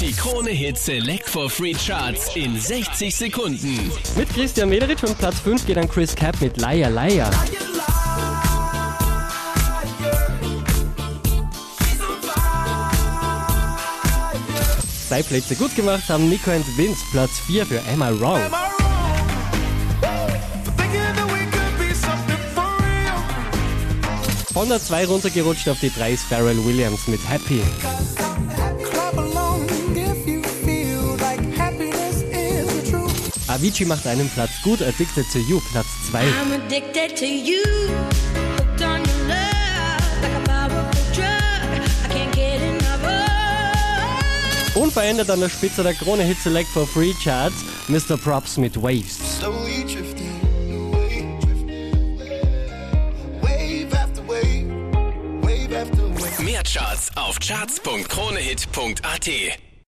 Die Krone Hit Select for Free Charts in 60 Sekunden. Mit Christian Mederich und Platz 5 geht dann Chris Cap mit Liar Liar. Zwei Plätze gut gemacht haben Nico und Vince, Platz 4 für Am I Wrong. Von der 2 runtergerutscht auf die 3 ist Pharrell Williams mit Happy. Avicii macht einen Platz gut, Addicted to You, Platz 2. I'm addicted to you. Hooked on your love. Like a powerful drug. I can't get enough of. Unverändert an der Spitze der Krone Hit Select for Free Charts, Mr. Props mit Waves. Mehr Charts auf charts.kronehit.at.